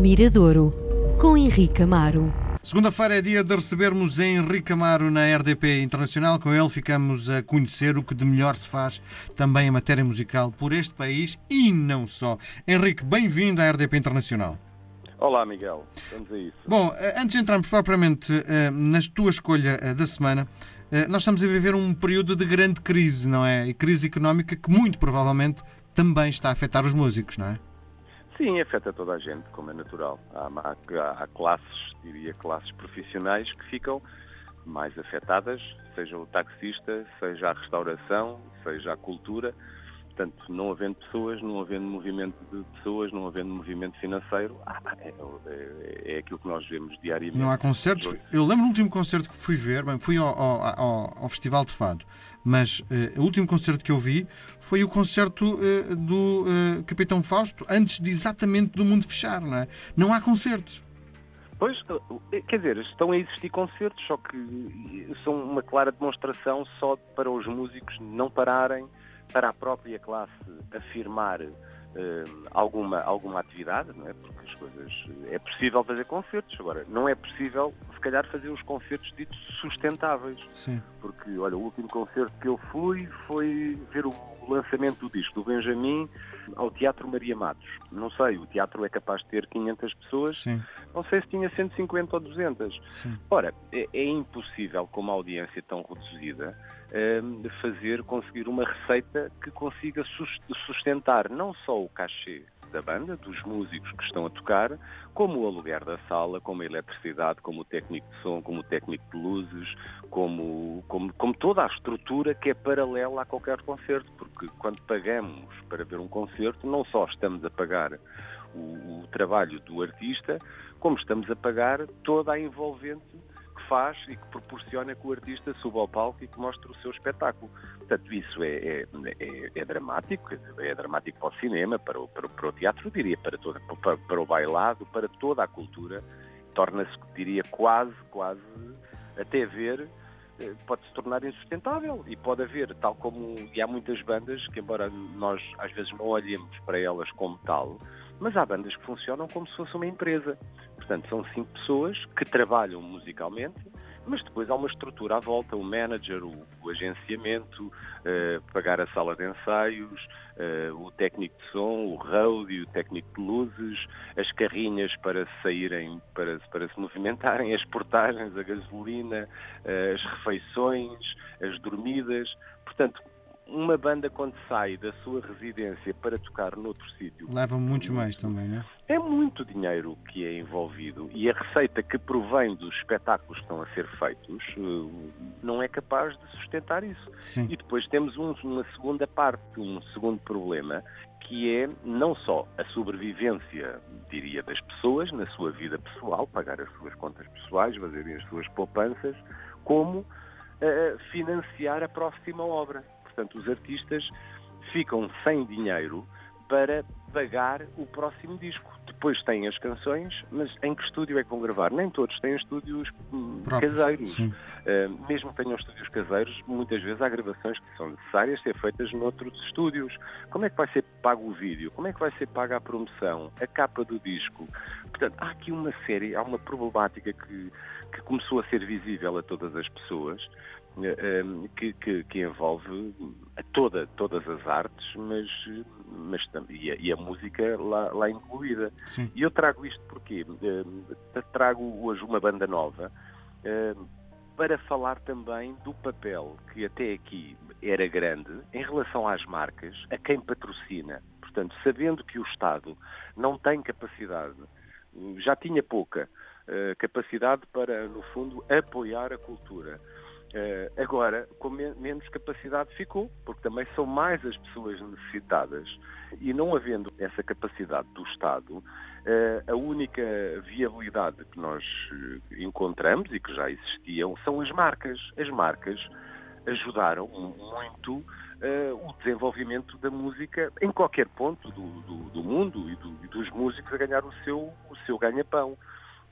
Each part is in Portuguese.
Miradouro, com Henrique Amaro. Segunda-feira é dia de recebermos Henrique Amaro na RDP Internacional. Com ele ficamos a conhecer o que de melhor se faz também em matéria musical por este país e não só. Henrique, bem-vindo à RDP Internacional. Olá, Miguel. Vamos a isso. Bom, eh, antes de entrarmos propriamente uh, na tua escolha uh, da semana, uh, nós estamos a viver um período de grande crise, não é? E crise económica que muito provavelmente também está a afetar os músicos, não é? Sim, afeta toda a gente, como é natural. Há, há, há classes, diria classes profissionais, que ficam mais afetadas, seja o taxista, seja a restauração, seja a cultura. Portanto, não havendo pessoas, não havendo movimento de pessoas, não havendo movimento financeiro, ah, é, é, é aquilo que nós vemos diariamente. Não há concertos? Eu lembro do último concerto que fui ver, bem, fui ao, ao, ao, Festival de Fado, mas uh, o último concerto que eu vi foi o concerto uh, do uh, Capitão Fausto, antes de exatamente do mundo fechar, não é? Não há concertos. Pois, quer dizer, estão a existir concertos, só que são uma clara demonstração só para os músicos não pararem para a própria classe afirmar uh, alguma, alguma atividade, não é? Porque as coisas. É possível fazer concertos, agora, não é possível, se calhar, fazer os concertos ditos sustentáveis. Sim. Porque, olha, o último concerto que eu fui foi ver o lançamento do disco do Benjamin ao Teatro Maria Matos. Não sei, o teatro é capaz de ter 500 pessoas, Sim. não sei se tinha 150 ou 200. Sim. Ora, é, é impossível, com uma audiência tão reduzida, fazer, conseguir uma receita que consiga sustentar não só o cachê da banda, dos músicos que estão a tocar, como o aluguer da sala, como a eletricidade, como o técnico de som, como o técnico de luzes, como, como, como toda a estrutura que é paralela a qualquer concerto, porque quando pagamos para ver um concerto, não só estamos a pagar o, o trabalho do artista, como estamos a pagar toda a envolvente faz e que proporciona que o artista suba ao palco e que mostre o seu espetáculo. Portanto, isso é, é, é, é dramático, é dramático para o cinema, para o, para, para o teatro, diria, para, para, para o bailado, para toda a cultura. Torna-se, diria, quase, quase, até ver pode se tornar insustentável e pode haver, tal como e há muitas bandas que, embora nós às vezes não olhemos para elas como tal, mas há bandas que funcionam como se fosse uma empresa. Portanto, são cinco pessoas que trabalham musicalmente, mas depois há uma estrutura à volta, o manager, o, o agenciamento, uh, pagar a sala de ensaios, uh, o técnico de som, o roadie, o técnico de luzes, as carrinhas para saírem, para, para se movimentarem, as portagens, a gasolina, uh, as refeições, as dormidas. Portanto, uma banda quando sai da sua residência para tocar noutro sítio leva muitos mais também, não é? É muito dinheiro que é envolvido e a receita que provém dos espetáculos que estão a ser feitos eh, não é capaz de sustentar isso. Sim. E depois temos um, uma segunda parte, um segundo problema, que é não só a sobrevivência, diria, das pessoas na sua vida pessoal, pagar as suas contas pessoais, fazerem as suas poupanças, como uh, financiar a próxima obra. Portanto, os artistas ficam sem dinheiro para pagar o próximo disco. Depois têm as canções, mas em que estúdio é que vão gravar? Nem todos têm estúdios hum, Próprios, caseiros. Uh, mesmo que tenham estúdios caseiros, muitas vezes há gravações que são necessárias ser feitas noutros estúdios. Como é que vai ser pago o vídeo? Como é que vai ser paga a promoção? A capa do disco? Portanto, há aqui uma série, há uma problemática que, que começou a ser visível a todas as pessoas que, que, que, envolve toda, todas as artes, mas, mas e, a, e a música lá, lá incluída. Sim. E eu trago isto porque eh, trago hoje uma banda nova para falar também do papel que até aqui era grande em relação às marcas, a quem patrocina. Portanto, sabendo que o Estado não tem capacidade, já tinha pouca capacidade para, no fundo, apoiar a cultura Uh, agora, com me menos capacidade ficou, porque também são mais as pessoas necessitadas. E não havendo essa capacidade do Estado, uh, a única viabilidade que nós eh, encontramos e que já existiam são as marcas. As marcas ajudaram muito uh, o desenvolvimento da música em qualquer ponto do, do, do mundo e, do, e, dos músicos a ganhar o seu, o seu ganha-pão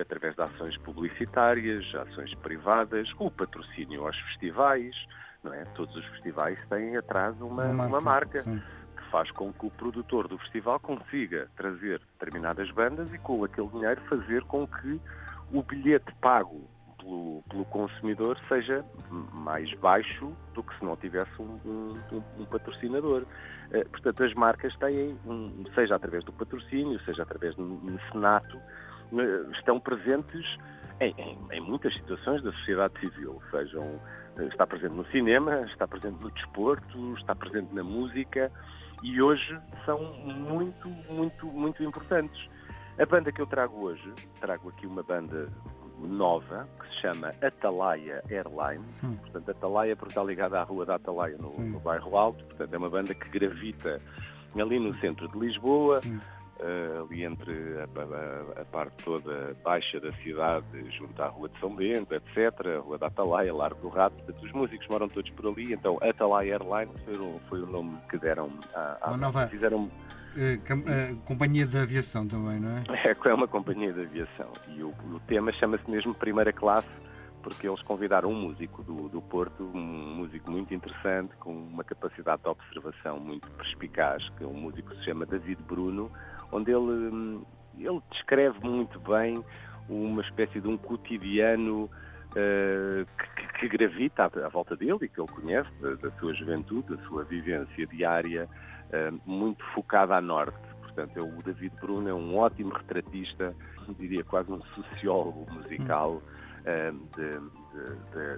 através de ações publicitárias, ações privadas, o patrocínio aos festivais, não é? Todos os festivais têm atrás uma, uma marca, uma marca que faz com que o produtor do festival consiga trazer determinadas bandas e com aquele dinheiro fazer com que o bilhete pago pelo, pelo consumidor seja mais baixo do que se não tivesse um, um, um patrocinador. Uh, portanto, as marcas têm, um, seja através do patrocínio, seja através do mecenato, estão presentes em, em, em, muitas situações da sociedade civil, sejam eh, está presente no cinema, está presente no desporto, está presente na música e hoje são muito, muito, muito importantes. A banda que eu trago hoje, trago aqui uma banda nova que se chama Atalaia Airline. Hum. Portanto, Atalaia porque está ligada à Rua da Atalaia no, no, bairro Alto. Portanto, é uma banda que gravita ali no centro de Lisboa. Sim. Uh, ali entre a, a, a, parte toda baixa da cidade, junto à Rua de São Bento, etc., a Rua da Atalaia, Largo do Rato, portanto, os músicos moram todos por ali, então Atalaia Airline foi, foi o nome que deram à, à Uma nova... fizeram Uh, uh, companhia de aviação também, não é? É, é uma companhia de aviação. E o, o tema chama-se mesmo Primeira Classe, porque eles convidaram um músico do, do Porto, um músico muito interessante, com uma capacidade de observação muito perspicaz, que é um músico que se chama David Bruno, onde ele, hum, ele descreve muito bem uma espécie de um cotidiano uh, que, que, gravita à, à, volta dele e que ele conhece, da, da sua juventude, da sua vivência diária, uh, muito focada a norte. Portanto, é o David Bruno é um ótimo retratista, diria quase um sociólogo musical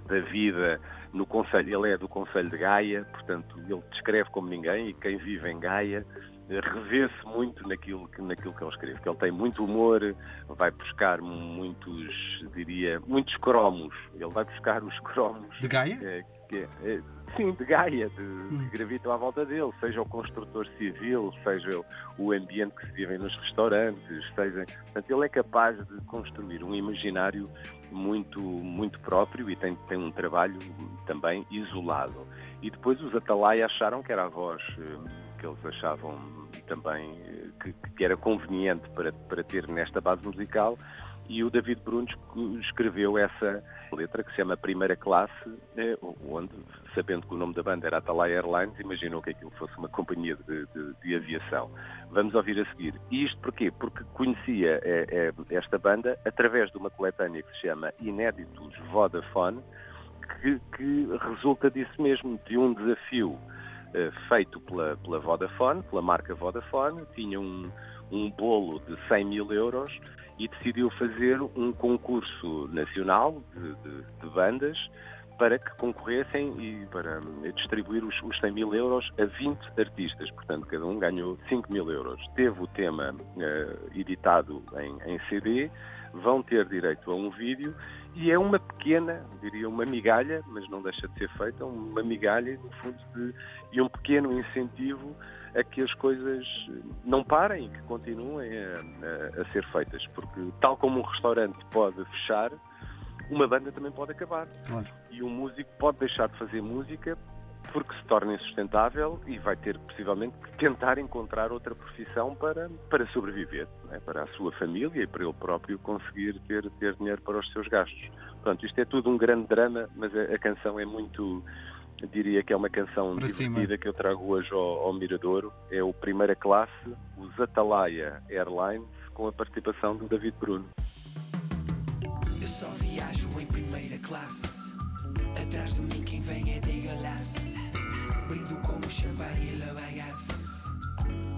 da vida no Conselho. Ele é do Conselho de Gaia, portanto, ele descreve como ninguém e quem vive em Gaia revê-se muito naquilo que, naquilo que ele escreve, que ele tem muito humor, vai buscar muitos, diria, muitos cromos. Ele vai buscar os cromos. De Gaia? É, que, é, sim, de Gaia, de, hum. que gravitam à volta dele, seja o construtor civil, seja o ambiente que se vive nos restaurantes, seja. Portanto, ele é capaz de construir um imaginário muito, muito próprio e tem, tem um trabalho também isolado. E depois os Atalaia acharam que era a voz eh, que eles achavam também eh, que, que era conveniente para, para ter nesta base musical e o David Brunos escreveu essa letra que se chama Primeira Classe, eh, onde, sabendo que o nome da banda era Atalaia Airlines, imaginou que aquilo fosse uma companhia de, de, de aviação. Vamos ouvir a seguir. E isto porquê? Porque conhecia é, é, esta banda através de uma coletânea que se chama Inéditos Vodafone, que, que resulta disso mesmo, de um desafio eh, feito pela, pela Vodafone, pela marca Vodafone, tinha um, um bolo de 100 mil euros e decidiu fazer um concurso nacional de, de, de bandas para que concorressem e para eh, distribuir os, os 100 mil euros a 20 artistas. Portanto, cada um ganhou 5 mil euros. Teve o tema uh, editado em, em CD, vão ter direito a um vídeo e é uma pequena, diria uma migalha, mas não deixa de ser feita, uma migalha, no fundo, de, e um pequeno incentivo a que as coisas não parem e que continuem a, a, a ser feitas. Porque, tal como um restaurante pode fechar, uma banda também pode acabar. Claro. E um músico pode deixar de fazer música porque se torna insustentável e vai ter possivelmente que tentar encontrar outra profissão para, para sobreviver, é? para a sua família e para ele próprio conseguir ter, ter dinheiro para os seus gastos. Portanto, isto é tudo um grande drama, mas a, a canção é muito, diria que é uma canção para divertida cima. que eu trago hoje ao, ao Miradouro. É o Primeira Classe, os Atalaia Airlines, com a participação do David Bruno. Eu só viajo em primeira classe. Atrás de mim quem vem é de galaço. Brindo como champanhe e la bagasse.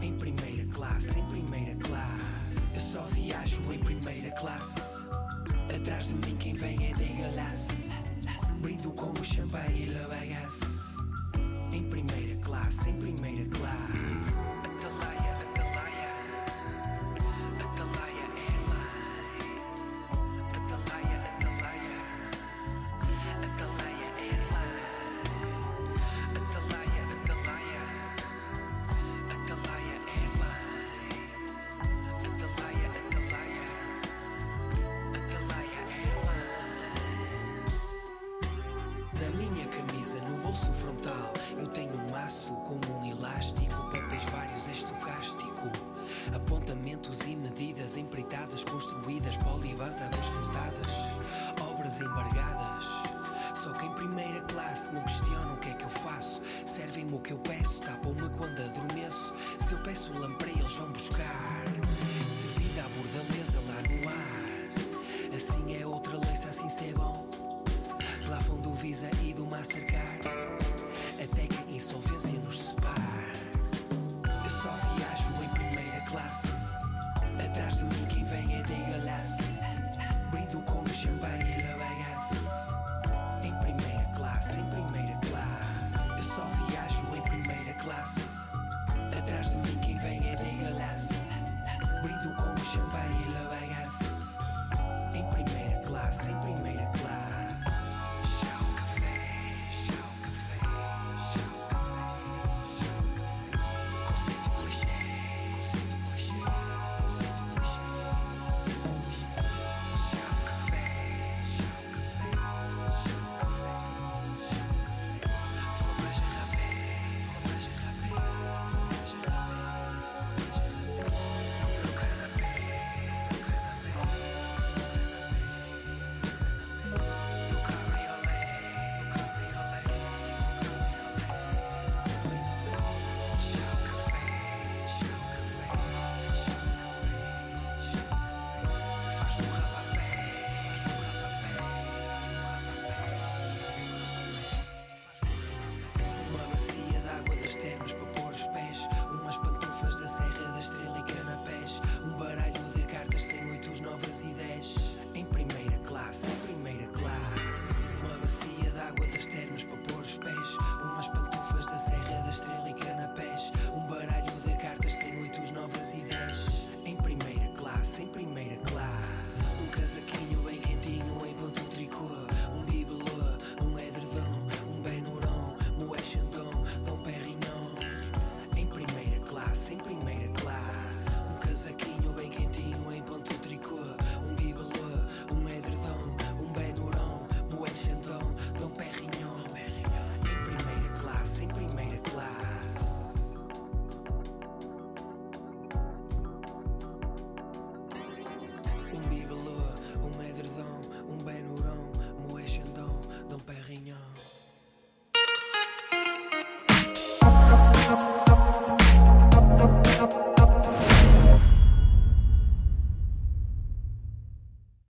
Em primeira classe, em primeira classe. Eu só viajo em primeira classe. Atrás de mim quem vem é de galaço. Brindo como champanhe e la bagasse. Em primeira classe, em primeira classe. peço o lamprey, eles vão buscar.